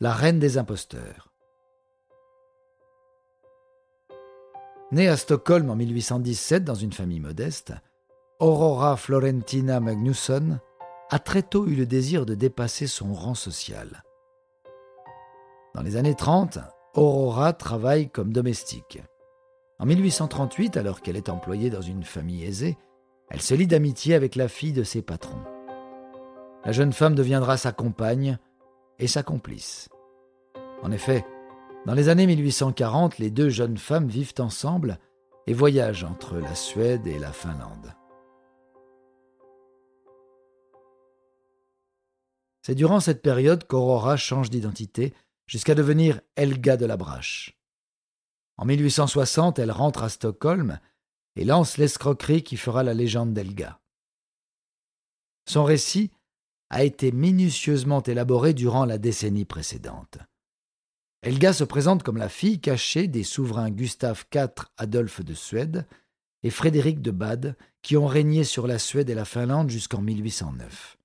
la reine des imposteurs. Née à Stockholm en 1817 dans une famille modeste, Aurora Florentina Magnusson a très tôt eu le désir de dépasser son rang social. Dans les années 30, Aurora travaille comme domestique. En 1838, alors qu'elle est employée dans une famille aisée, elle se lie d'amitié avec la fille de ses patrons. La jeune femme deviendra sa compagne et sa complice. En effet, dans les années 1840, les deux jeunes femmes vivent ensemble et voyagent entre la Suède et la Finlande. C'est durant cette période qu'Aurora change d'identité jusqu'à devenir Helga de la Brache. En 1860, elle rentre à Stockholm et lance l'escroquerie qui fera la légende d'Helga. Son récit a été minutieusement élaboré durant la décennie précédente. Helga se présente comme la fille cachée des souverains Gustave IV Adolphe de Suède et Frédéric de Bade qui ont régné sur la Suède et la Finlande jusqu'en 1809.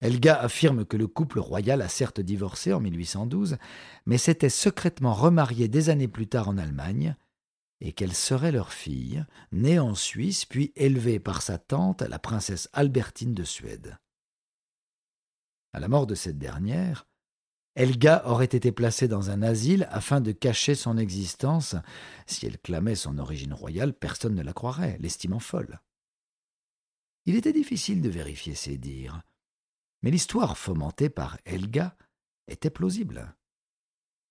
Helga affirme que le couple royal a certes divorcé en 1812, mais s'était secrètement remarié des années plus tard en Allemagne, et qu'elle serait leur fille, née en Suisse puis élevée par sa tante, la princesse Albertine de Suède. À la mort de cette dernière, Helga aurait été placée dans un asile afin de cacher son existence. Si elle clamait son origine royale, personne ne la croirait, l'estimant folle. Il était difficile de vérifier ces dires, mais l'histoire fomentée par Helga était plausible.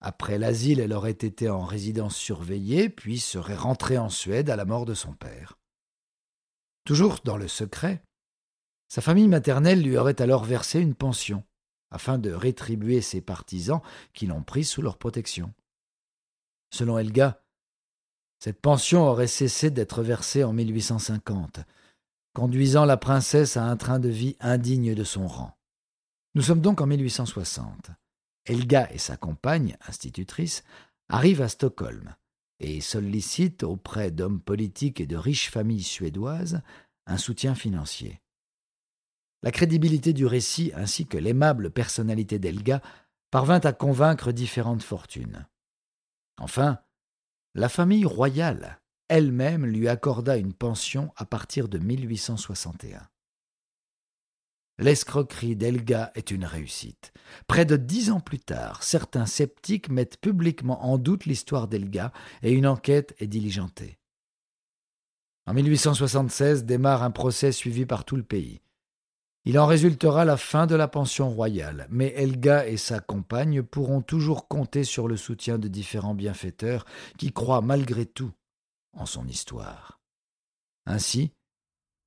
Après l'asile, elle aurait été en résidence surveillée, puis serait rentrée en Suède à la mort de son père. Toujours dans le secret, sa famille maternelle lui aurait alors versé une pension, afin de rétribuer ses partisans qui l'ont prise sous leur protection. Selon Helga, cette pension aurait cessé d'être versée en 1850, conduisant la princesse à un train de vie indigne de son rang. Nous sommes donc en 1860. Helga et sa compagne, institutrice, arrivent à Stockholm et sollicitent auprès d'hommes politiques et de riches familles suédoises un soutien financier. La crédibilité du récit ainsi que l'aimable personnalité d'Helga parvint à convaincre différentes fortunes. Enfin, la famille royale elle-même lui accorda une pension à partir de 1861. L'escroquerie d'Elga est une réussite. Près de dix ans plus tard, certains sceptiques mettent publiquement en doute l'histoire d'Elga et une enquête est diligentée. En 1876 démarre un procès suivi par tout le pays. Il en résultera la fin de la pension royale, mais Elga et sa compagne pourront toujours compter sur le soutien de différents bienfaiteurs qui croient malgré tout en son histoire. Ainsi,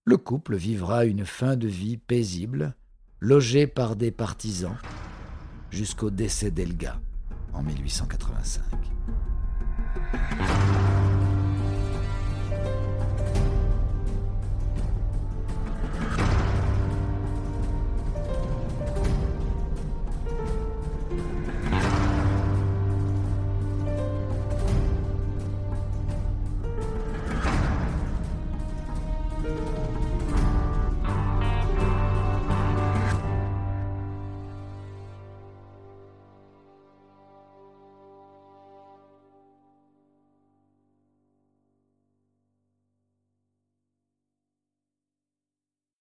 le couple vivra une fin de vie paisible, logé par des partisans, jusqu'au décès d'Elga en 1885.